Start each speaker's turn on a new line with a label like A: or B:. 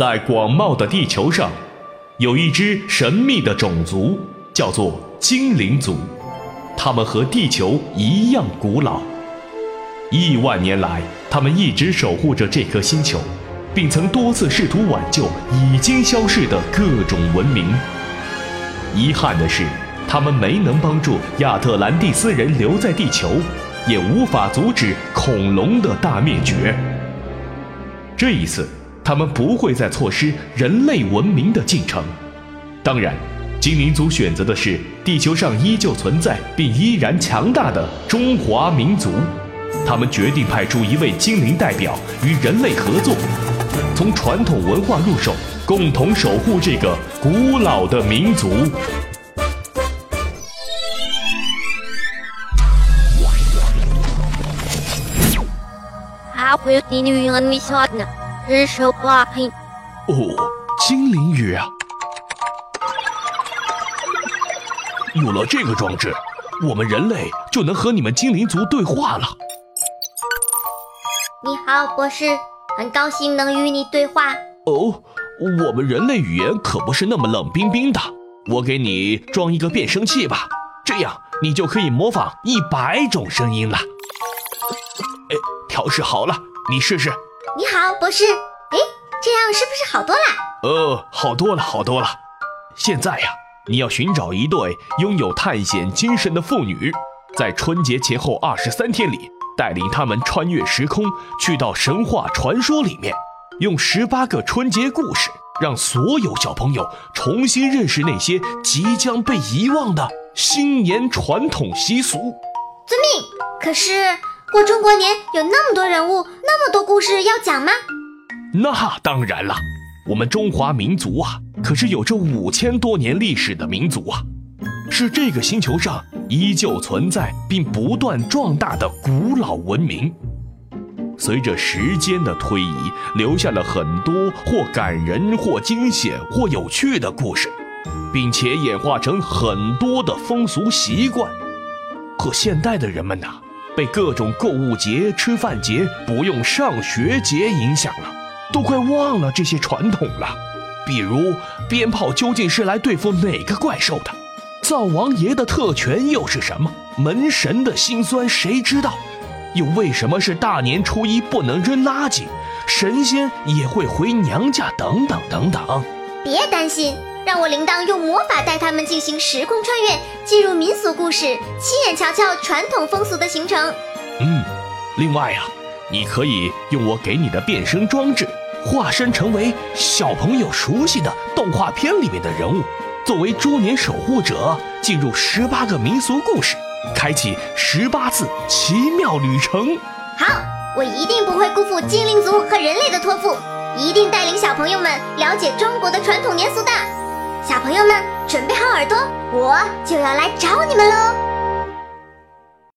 A: 在广袤的地球上，有一支神秘的种族，叫做精灵族。他们和地球一样古老，亿万年来，他们一直守护着这颗星球，并曾多次试图挽救已经消逝的各种文明。遗憾的是，他们没能帮助亚特兰蒂斯人留在地球，也无法阻止恐龙的大灭绝。这一次。他们不会再错失人类文明的进程。当然，精灵族选择的是地球上依旧存在并依然强大的中华民族。他们决定派出一位精灵代表与人类合作，从传统文化入手，共同守护这个古老的民族。
B: 日手画屏。
A: 哦，精灵语啊！有了这个装置，我们人类就能和你们精灵族对话了。
B: 你好，博士，很高兴能与你对话。
A: 哦，我们人类语言可不是那么冷冰冰的。我给你装一个变声器吧，这样你就可以模仿一百种声音了。哎，调试好了，你试试。
B: 你好，博士。哎，这样是不是好多了？
A: 呃，好多了，好多了。现在呀，你要寻找一对拥有探险精神的妇女，在春节前后二十三天里，带领他们穿越时空，去到神话传说里面，用十八个春节故事，让所有小朋友重新认识那些即将被遗忘的新年传统习俗。
B: 遵命。可是。过中国年有那么多人物，那么多故事要讲吗？
A: 那当然了，我们中华民族啊，可是有着五千多年历史的民族啊，是这个星球上依旧存在并不断壮大的古老文明。随着时间的推移，留下了很多或感人、或惊险、或有趣的故事，并且演化成很多的风俗习惯。可现代的人们呢？被各种购物节、吃饭节、不用上学节影响了，都快忘了这些传统了。比如，鞭炮究竟是来对付哪个怪兽的？灶王爷的特权又是什么？门神的辛酸谁知道？又为什么是大年初一不能扔垃圾？神仙也会回娘家？等等等等。
B: 别担心。让我铃铛用魔法带他们进行时空穿越，进入民俗故事，亲眼瞧瞧传统风俗的形成。
A: 嗯，另外啊，你可以用我给你的变声装置，化身成为小朋友熟悉的动画片里面的人物，作为猪年守护者，进入十八个民俗故事，开启十八次奇妙旅程。
B: 好，我一定不会辜负精灵族和人类的托付，一定带领小朋友们了解中国的传统年俗的。朋友们，准备好耳朵，我就要来找你们喽！